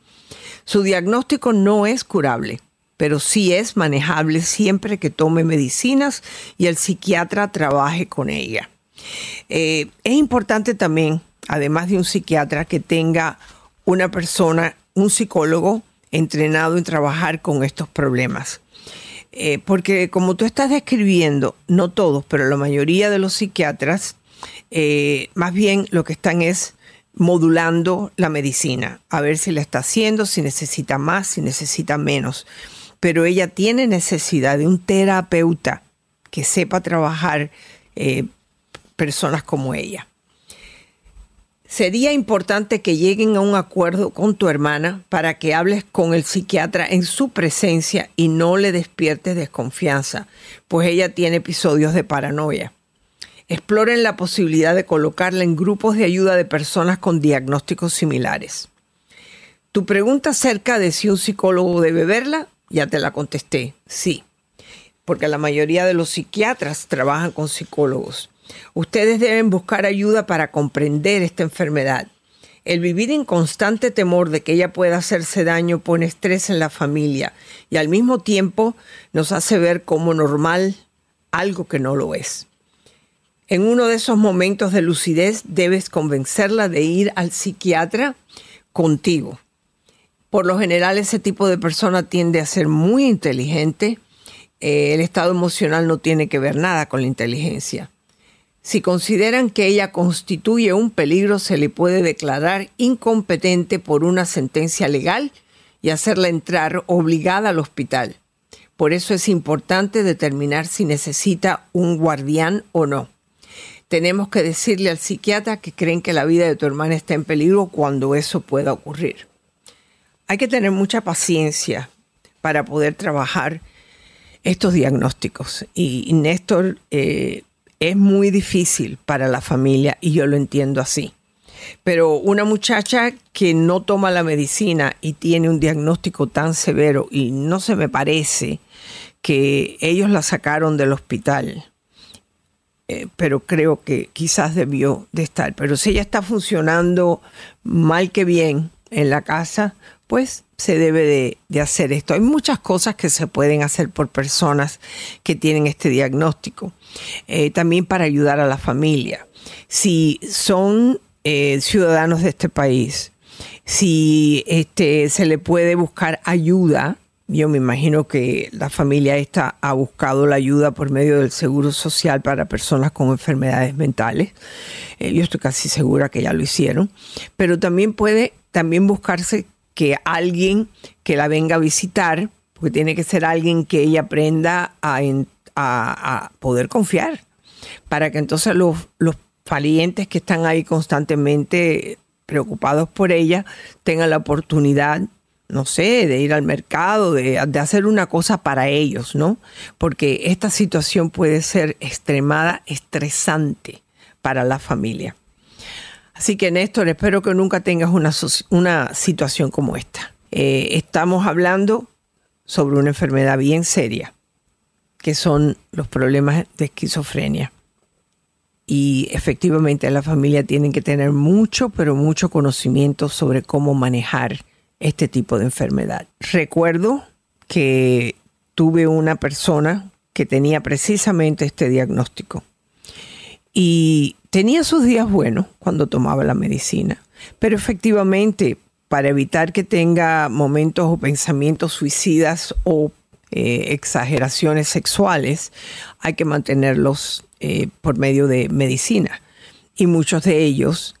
Su diagnóstico no es curable, pero sí es manejable siempre que tome medicinas y el psiquiatra trabaje con ella. Eh, es importante también, además de un psiquiatra, que tenga una persona, un psicólogo entrenado en trabajar con estos problemas. Eh, porque como tú estás describiendo, no todos, pero la mayoría de los psiquiatras, eh, más bien lo que están es modulando la medicina, a ver si la está haciendo, si necesita más, si necesita menos. Pero ella tiene necesidad de un terapeuta que sepa trabajar eh, personas como ella. Sería importante que lleguen a un acuerdo con tu hermana para que hables con el psiquiatra en su presencia y no le despiertes desconfianza, pues ella tiene episodios de paranoia. Exploren la posibilidad de colocarla en grupos de ayuda de personas con diagnósticos similares. Tu pregunta acerca de si un psicólogo debe verla, ya te la contesté, sí, porque la mayoría de los psiquiatras trabajan con psicólogos. Ustedes deben buscar ayuda para comprender esta enfermedad. El vivir en constante temor de que ella pueda hacerse daño pone estrés en la familia y al mismo tiempo nos hace ver como normal algo que no lo es. En uno de esos momentos de lucidez debes convencerla de ir al psiquiatra contigo. Por lo general ese tipo de persona tiende a ser muy inteligente. Eh, el estado emocional no tiene que ver nada con la inteligencia. Si consideran que ella constituye un peligro, se le puede declarar incompetente por una sentencia legal y hacerla entrar obligada al hospital. Por eso es importante determinar si necesita un guardián o no. Tenemos que decirle al psiquiatra que creen que la vida de tu hermana está en peligro cuando eso pueda ocurrir. Hay que tener mucha paciencia para poder trabajar estos diagnósticos. Y, Néstor, eh, es muy difícil para la familia y yo lo entiendo así. Pero una muchacha que no toma la medicina y tiene un diagnóstico tan severo y no se me parece que ellos la sacaron del hospital, eh, pero creo que quizás debió de estar. Pero si ella está funcionando mal que bien en la casa, pues se debe de, hacer esto. Hay muchas cosas que se pueden hacer por personas que tienen este diagnóstico. Eh, también para ayudar a la familia. Si son eh, ciudadanos de este país, si este, se le puede buscar ayuda, yo me imagino que la familia esta ha buscado la ayuda por medio del Seguro Social para personas con enfermedades mentales. Eh, yo estoy casi segura que ya lo hicieron. Pero también puede también buscarse que alguien que la venga a visitar, porque tiene que ser alguien que ella aprenda a, a, poder confiar, para que entonces los, los que están ahí constantemente preocupados por ella tengan la oportunidad, no sé, de ir al mercado, de, hacer una cosa para ellos, ¿no? Porque esta situación puede ser extremada, estresante para la familia. Así que Néstor, espero que nunca tengas una, una situación como esta. Eh, estamos hablando sobre una enfermedad bien seria, que son los problemas de esquizofrenia y efectivamente la familia tiene que tener mucho, pero mucho conocimiento sobre cómo manejar este tipo de enfermedad. Recuerdo que tuve una persona que tenía precisamente este diagnóstico y tenía sus días buenos cuando tomaba la medicina, pero efectivamente para evitar que tenga momentos o pensamientos suicidas o eh, exageraciones sexuales, hay que mantenerlos eh, por medio de medicina. Y muchos de ellos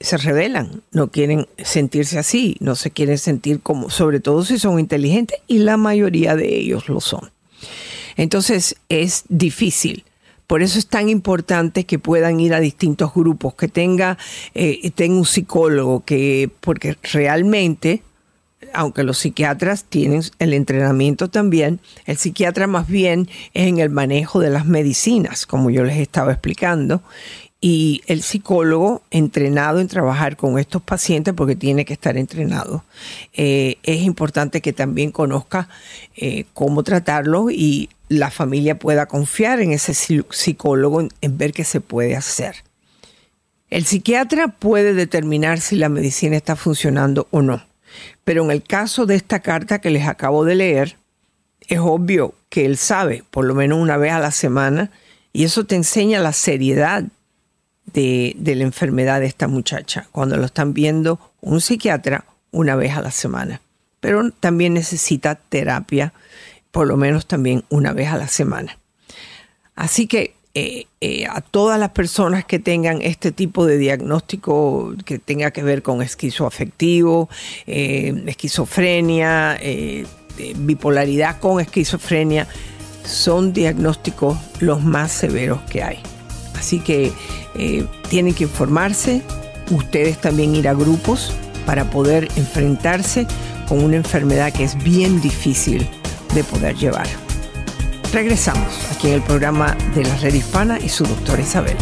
se rebelan, no quieren sentirse así, no se quieren sentir como, sobre todo si son inteligentes, y la mayoría de ellos lo son. Entonces es difícil. Por eso es tan importante que puedan ir a distintos grupos, que tenga, eh, tenga un psicólogo, que, porque realmente aunque los psiquiatras tienen el entrenamiento también, el psiquiatra más bien es en el manejo de las medicinas, como yo les estaba explicando, y el psicólogo entrenado en trabajar con estos pacientes, porque tiene que estar entrenado, eh, es importante que también conozca eh, cómo tratarlo y la familia pueda confiar en ese psicólogo en ver qué se puede hacer. El psiquiatra puede determinar si la medicina está funcionando o no pero en el caso de esta carta que les acabo de leer, es obvio que él sabe, por lo menos una vez a la semana, y eso te enseña la seriedad de, la enfermedad de esta muchacha, cuando lo están viendo un psiquiatra una vez a la semana. Pero también necesita terapia, por lo menos también una vez a la semana. Así que eh, eh, a todas las personas que tengan este tipo de diagnóstico que tenga que ver con esquizoafectivo, eh, esquizofrenia, bipolaridad con esquizofrenia, son diagnósticos los más severos que hay. Así que tienen que informarse, ustedes también ir a grupos para poder enfrentarse con una enfermedad que es bien difícil de poder llevar. Regresamos aquí en el programa de la red hispana y su doctora Isabel.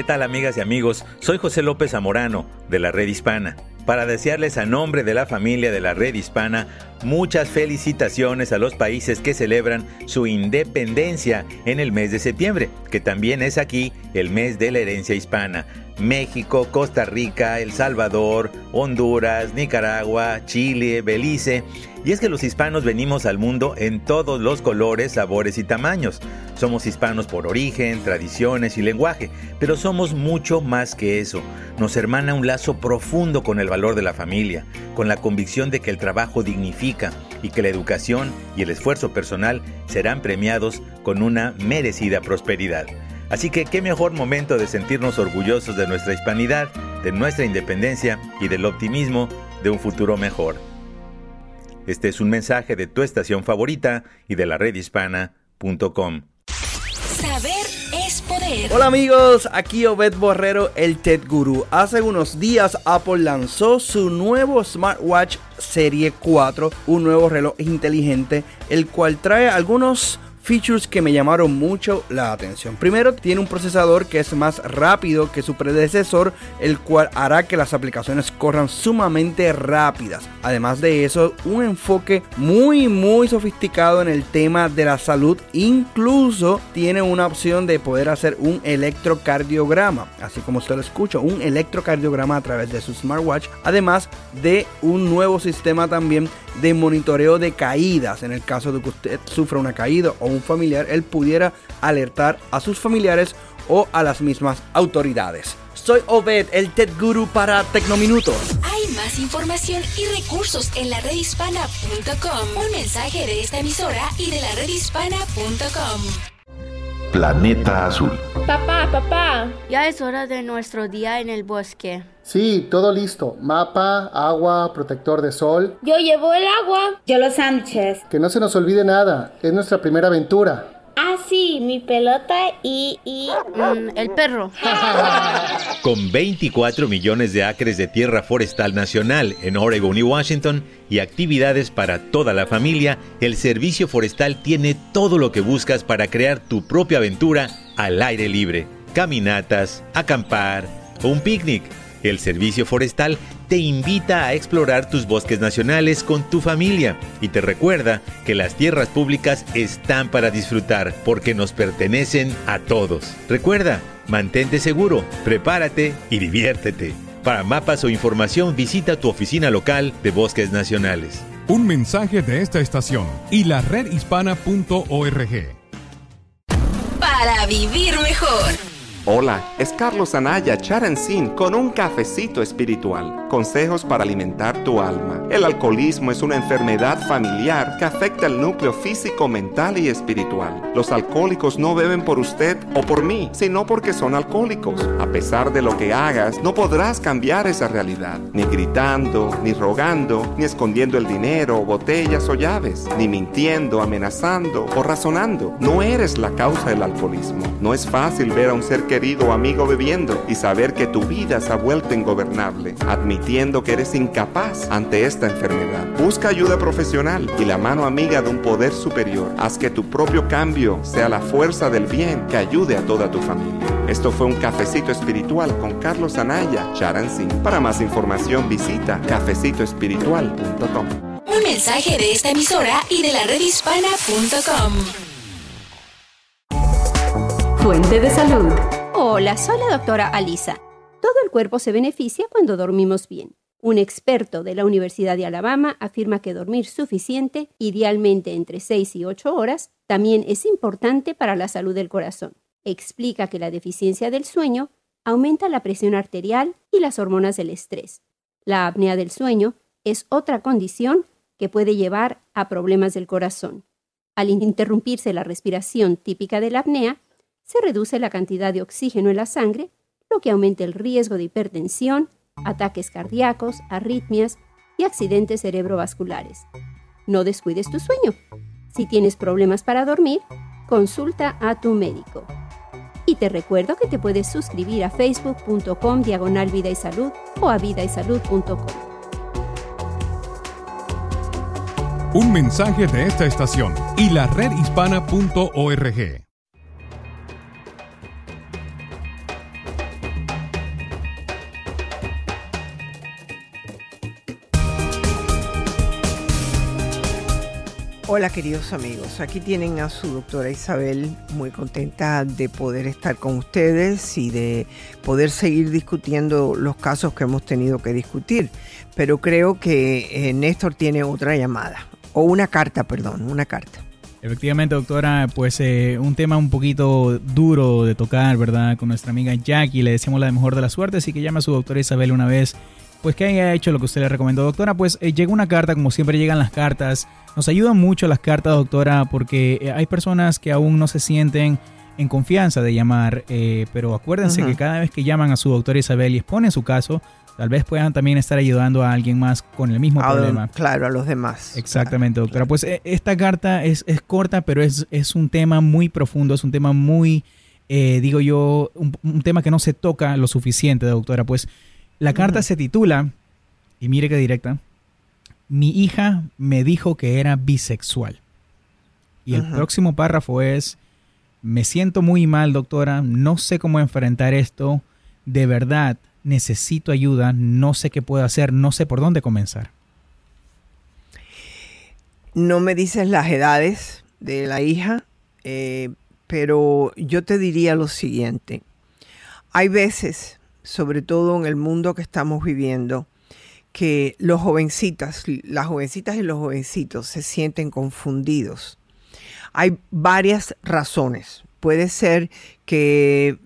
¿Qué tal amigas y amigos? Soy José López Zamorano de la Red Hispana para desearles a nombre de la familia de la Red Hispana muchas felicitaciones a los países que celebran su independencia en el mes de septiembre, que también es aquí el mes de la herencia hispana. México, Costa Rica, El Salvador, Honduras, Nicaragua, Chile, Belice Y es que los hispanos venimos al mundo en todos los colores, sabores y tamaños. Somos hispanos por origen, tradiciones y lenguaje, pero somos mucho más que eso. Nos hermana un lazo profundo con el valor de la familia, con la convicción de que el trabajo dignifica y que la educación y el esfuerzo personal serán premiados con una merecida prosperidad. Así que qué mejor momento de sentirnos orgullosos de nuestra hispanidad, de nuestra independencia y del optimismo de un futuro mejor. Este es un mensaje de tu estación favorita y de la redhispana.com. Saber es poder. Hola amigos, aquí Obed Borrero, el Tech Guru. Hace unos días Apple lanzó su nuevo smartwatch Serie 4, un nuevo reloj inteligente, el cual trae algunos features que me llamaron mucho la atención. Primero, tiene un procesador que es más rápido que su predecesor, el cual hará que las aplicaciones corran sumamente rápidas. Además de eso, un enfoque muy muy sofisticado en el tema de la salud. Incluso tiene una opción de poder hacer un electrocardiograma, así como usted lo escucha, un electrocardiograma a través de su smartwatch. Además de un nuevo sistema también de monitoreo de caídas. En el caso de que usted sufra una caída o un familiar, él pudiera alertar a sus familiares o a las mismas autoridades. Soy Obed, el TED Guru para Tecnominutos. Hay más información y recursos en la redhispana.com. Un mensaje de esta emisora y de la redhispana.com. Planeta Azul. Papá, papá, ya es hora de nuestro día en el bosque. Sí, todo listo. Mapa, agua, protector de sol. Yo llevo el agua. Yo los sándwiches. Que no se nos olvide nada. Es nuestra primera aventura. Ah, sí, mi pelota y, y mm, el perro. Con 24 millones de acres de tierra forestal nacional en Oregon y Washington y actividades para toda la familia, el Servicio Forestal tiene todo lo que buscas para crear tu propia aventura al aire libre. Caminatas, acampar o un picnic. El Servicio Forestal te invita a explorar tus bosques nacionales con tu familia y te recuerda que las tierras públicas están para disfrutar porque nos pertenecen a todos. Recuerda, mantente seguro, prepárate y diviértete. Para mapas o información visita tu oficina local de bosques nacionales. Un mensaje de esta estación y la redhispana.org. Para vivir mejor. Hola, es Carlos Anaya Charancín con un cafecito espiritual. Consejos para alimentar tu alma. El alcoholismo es una enfermedad familiar que afecta el núcleo físico, mental y espiritual. Los alcohólicos no beben por usted o por mí, sino porque son alcohólicos. A pesar de lo que hagas, no podrás cambiar esa realidad. Ni gritando, ni rogando, ni escondiendo el dinero, botellas o llaves, ni mintiendo, amenazando o razonando. No eres la causa del alcoholismo. No es fácil ver a un ser querido amigo bebiendo y saber que tu vida se ha vuelto ingobernable, admitiendo que eres incapaz ante esta enfermedad. Busca ayuda profesional y la mano amiga de un poder superior. Haz que tu propio cambio sea la fuerza del bien que ayude a toda tu familia. Esto fue un cafecito espiritual con Carlos Anaya, Charansin. Para más información visita cafecitoespiritual.com. Un mensaje de esta emisora y de la redhispana.com. Fuente de salud. Hola, soy la doctora Alisa. Todo el cuerpo se beneficia cuando dormimos bien. Un experto de la Universidad de Alabama afirma que dormir suficiente, idealmente entre 6 y 8 horas, también es importante para la salud del corazón. Explica que la deficiencia del sueño aumenta la presión arterial y las hormonas del estrés. La apnea del sueño es otra condición que puede llevar a problemas del corazón. Al interrumpirse la respiración típica de la apnea, se reduce la cantidad de oxígeno en la sangre, lo que aumenta el riesgo de hipertensión, ataques cardíacos, arritmias y accidentes cerebrovasculares. No descuides tu sueño. Si tienes problemas para dormir, consulta a tu médico. Y te recuerdo que te puedes suscribir a facebook.com diagonal vida y salud o a vidaysalud.com. Un mensaje de esta estación y la redhispana.org. Hola queridos amigos, aquí tienen a su doctora Isabel, muy contenta de poder estar con ustedes y de poder seguir discutiendo los casos que hemos tenido que discutir. Pero creo que eh, Néstor tiene otra llamada. o una carta, perdón, una carta. Efectivamente, doctora, pues eh, un tema un poquito duro de tocar, ¿verdad? Con nuestra amiga Jackie, le deseamos la mejor de las suertes y que llame a su doctora Isabel una vez, pues que haya hecho lo que usted le recomendó. Doctora, pues eh, llega una carta, como siempre llegan las cartas, nos ayudan mucho las cartas, doctora, porque eh, hay personas que aún no se sienten en confianza de llamar, pero acuérdense que cada vez que llaman a su doctora Isabel y exponen su caso, tal vez puedan también estar ayudando a alguien más con el mismo problema. Claro, a los demás. Exactamente, doctora. Pues eh, esta carta es, corta, pero es, es, un tema muy profundo, es un tema muy, eh, digo yo, un, tema que no se toca lo suficiente, doctora. Pues la carta se titula, y mire qué directa, mi hija me dijo que era bisexual. Y el próximo párrafo es, me siento muy mal, doctora, no sé cómo enfrentar esto, de verdad necesito ayuda, no sé qué puedo hacer, no sé por dónde comenzar. No me dices las edades de la hija, eh, pero yo te diría lo siguiente. Hay veces, sobre todo en el mundo que estamos viviendo, que los jovencitas, las jovencitas y los jovencitos se sienten confundidos. Hay varias razones. Puede ser que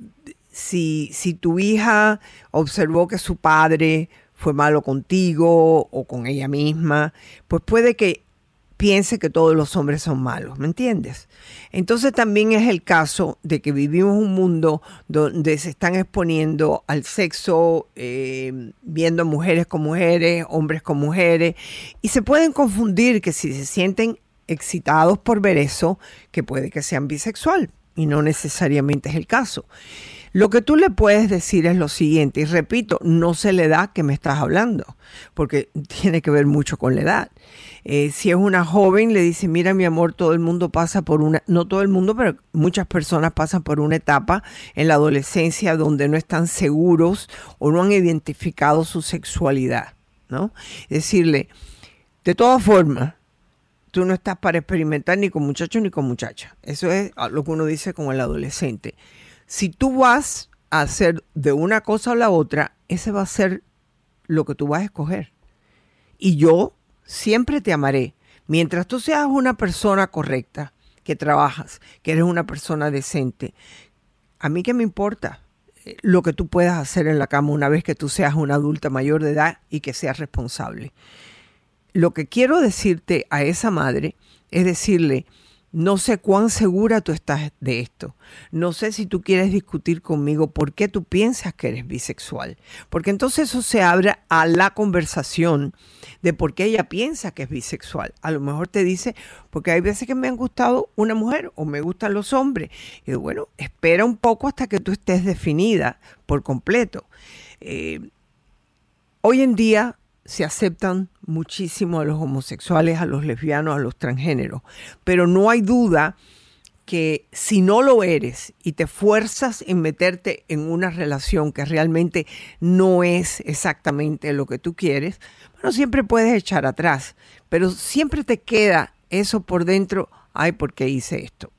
si, si tu hija observó que su padre fue malo contigo o con ella misma, pues puede que piense que todos los hombres son malos, ¿me entiendes? Entonces también es el caso de que vivimos un mundo donde se están exponiendo al sexo, eh, viendo mujeres con mujeres, hombres con mujeres, y se pueden confundir que si se sienten excitados por ver eso, que puede que sean bisexual, y no necesariamente es el caso. Lo que tú le puedes decir es lo siguiente, y repito, no se le da que me estás hablando, porque tiene que ver mucho con la edad. Eh, si es una joven, le dice, mira mi amor, todo el mundo pasa por una, no todo el mundo, pero muchas personas pasan por una etapa en la adolescencia donde no están seguros o no han identificado su sexualidad, ¿no? Decirle, de todas formas, tú no estás para experimentar ni con muchachos ni con muchachas. Eso es lo que uno dice con el adolescente si tú vas a hacer de una cosa o la otra, ese va a ser lo que tú vas a escoger. Y yo siempre te amaré. Mientras tú seas una persona correcta, que trabajas, que eres una persona decente, a mí qué me importa eh, lo que tú puedas hacer en la cama una vez que tú seas una adulta mayor de edad y que seas responsable. Lo que quiero decirte a esa madre es decirle, no sé cuán segura tú estás de esto. No sé si tú quieres discutir conmigo por qué tú piensas que eres bisexual. Porque entonces eso se abre a la conversación de por qué ella piensa que es bisexual. A lo mejor te dice, porque hay veces que me han gustado una mujer o me gustan los hombres. Y bueno, espera un poco hasta que tú estés definida por completo. Eh, hoy en día se aceptan muchísimo a los homosexuales, a los lesbianos, a los transgéneros, pero no hay duda que si no lo eres y te fuerzas en meterte en una relación que realmente no es exactamente lo que tú quieres, bueno, siempre puedes echar atrás, pero siempre te queda eso por dentro, ay, ¿por qué hice esto?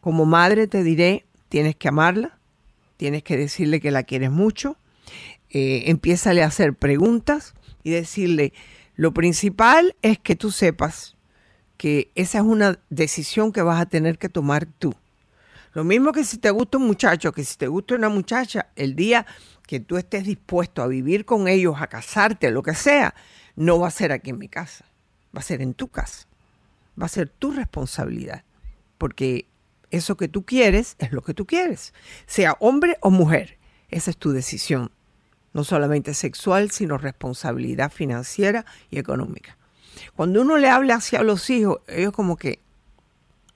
Como madre te diré, tienes que amarla, tienes que decirle que la quieres mucho, eh, a hacer preguntas y decirle, lo principal es que tú sepas que esa es una decisión que vas a tener que tomar tú. Lo mismo que si te gusta un muchacho, que si te gusta una muchacha, el día que tú estés dispuesto a vivir con ellos, a casarte, lo que sea, no va a ser aquí en mi casa, va a ser en tu casa. Va a ser tu responsabilidad, porque eso que tú quieres es lo que tú quieres, sea hombre o mujer, esa es tu decisión no solamente sexual, sino responsabilidad financiera y económica. Cuando uno le habla hacia los hijos, ellos como que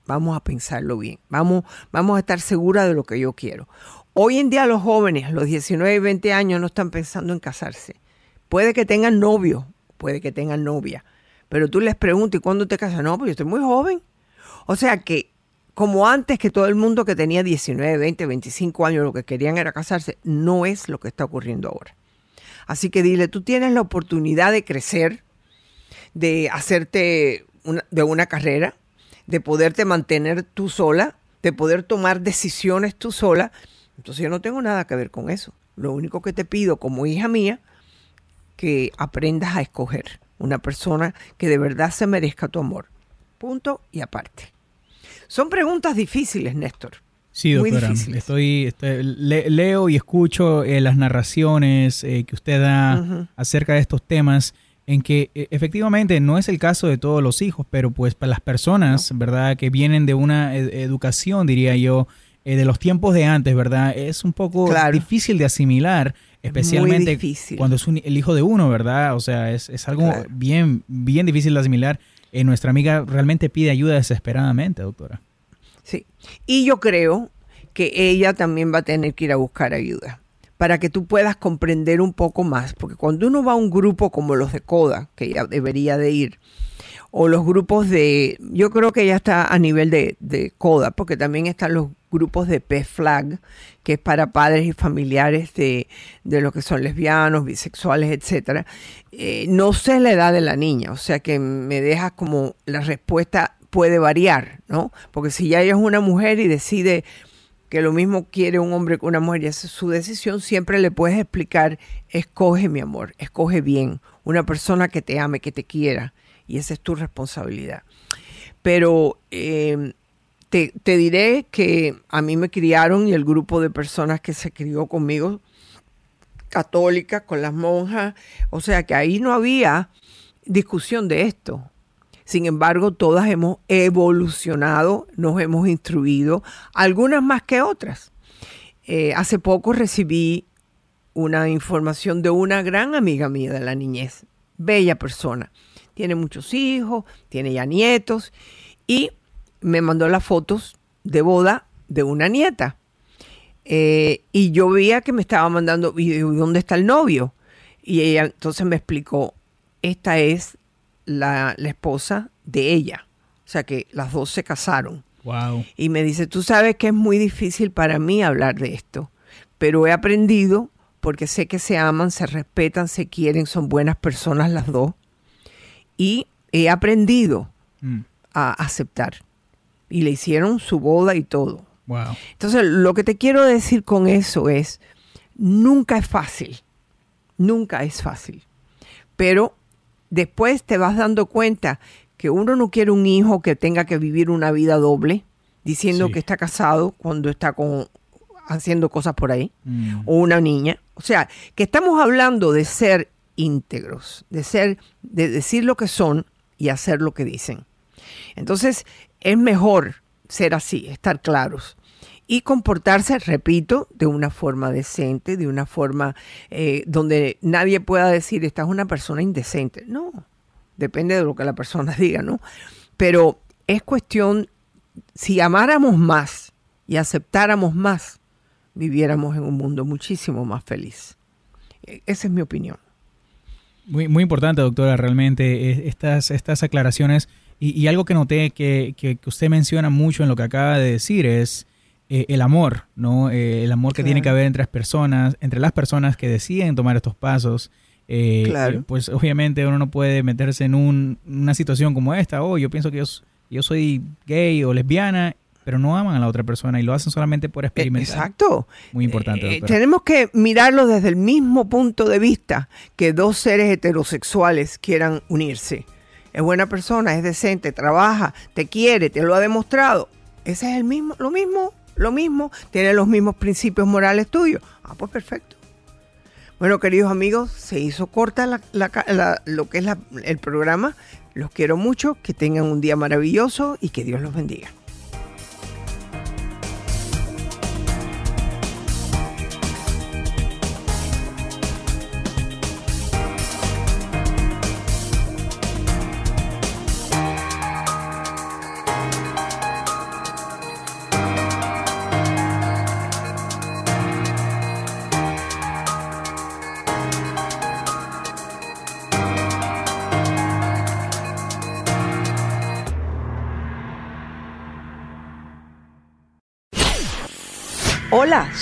vamos a pensarlo bien, vamos, vamos a estar seguras de lo que yo quiero. Hoy en día los jóvenes, los 19 y 20 años, no están pensando en casarse. Puede que tengan novio, puede que tengan novia, pero tú les preguntas, ¿y cuándo te casas? No, pues yo estoy muy joven. O sea que como antes que todo el mundo que tenía 19, 20, 25 años lo que querían era casarse, no es lo que está ocurriendo ahora. Así que dile, tú tienes la oportunidad de crecer, de hacerte de una carrera, de poderte mantener tú sola, de poder tomar decisiones tú sola. Entonces yo no tengo nada que ver con eso. Lo único que te pido como hija mía, que aprendas a escoger. una persona que de verdad se merezca tu amor. Punto y aparte. Son preguntas difíciles, Néstor. Sí, doctora. Estoy, estoy leo y escucho eh, las narraciones eh, que usted da acerca de estos temas, en que eh, efectivamente no es el caso de todos los hijos, pero pues para las personas, ¿verdad? Que vienen de una educación, diría yo, de los tiempos de antes, ¿verdad? Es un poco difícil de asimilar, especialmente cuando es el hijo de uno, ¿verdad? O sea, es, es algo bien, bien difícil de asimilar. Nuestra amiga realmente pide ayuda desesperadamente, doctora. Sí. Y yo creo que ella también va a tener que ir a buscar ayuda para que tú puedas comprender un poco más, porque cuando uno va a un grupo como los de CODA, que ella debería de ir, o los grupos de, yo creo que ella está a nivel de, CODA, porque también están los grupos de PFLAG, que es para padres y familiares de, de lo que son lesbianos, bisexuales, etcétera. Eh, no sé la edad de la niña, o sea que me dejas como la respuesta puede variar, ¿no? Porque si ya ella es una mujer y decide que lo mismo quiere un hombre que una mujer y es su decisión, siempre le puedes explicar, escoge mi amor, escoge bien, una persona que te ame, que te quiera, y esa es tu responsabilidad. Pero em, te, diré que a mí me criaron y el grupo de personas que se crió conmigo, católicas, con las monjas, o sea que ahí no había discusión de esto. Sin embargo, todas hemos evolucionado, nos hemos instruido, algunas más que otras. Eh, hace poco recibí una información de una gran amiga mía de la niñez, bella persona. Tiene muchos hijos, tiene ya nietos y me mandó las fotos de boda de una nieta. Eh, y yo veía que me estaba mandando, ¿y dónde está el novio? Y ella entonces me explicó, esta es la, esposa de ella. O sea que las dos se casaron. Wow. Y me dice, tú sabes que es muy difícil para mí hablar de esto, pero he aprendido porque sé que se aman, se respetan, se quieren, son buenas personas las dos. Y he aprendido mm. a aceptar. Y le hicieron su boda y todo. Wow. Entonces, lo que te quiero decir con eso es, nunca es fácil. Nunca es fácil. Pero después te vas dando cuenta que uno no quiere un hijo que tenga que vivir una vida doble, diciendo que está casado cuando está con, haciendo cosas por ahí, mm. o una niña. O sea, que estamos hablando de ser íntegros, de ser, de decir lo que son y hacer lo que dicen. Entonces, es mejor ser así, estar claros y comportarse, repito, de una forma decente, de una forma eh, donde nadie pueda decir, esta es una persona indecente. No, depende de lo que la persona diga, ¿no? Pero es cuestión, si amáramos más y aceptáramos más, viviéramos en un mundo muchísimo más feliz. E, esa es mi opinión. Muy, muy importante, doctora, realmente eh, estas, estas aclaraciones. Y, algo que noté que, que, usted menciona mucho en lo que acaba de decir es eh, el amor, ¿no? Eh, el amor que tiene que haber entre las personas, entre las personas que deciden tomar estos pasos. Eh, claro. Pues obviamente uno no puede meterse en una situación como esta. Oh, yo pienso que yo, yo soy gay o lesbiana pero no aman a la otra persona y lo hacen solamente por experimentar. Exacto. Muy importante. tenemos que mirarlo desde el mismo punto de vista que dos seres heterosexuales quieran unirse. Es buena persona, es decente, trabaja, te quiere, te lo ha demostrado. Ese es el mismo, lo mismo lo mismo, tiene los mismos principios morales tuyos. Ah, pues perfecto. Bueno, queridos amigos, se hizo corta lo que es el programa. Los quiero mucho, que tengan un día maravilloso y que Dios los bendiga.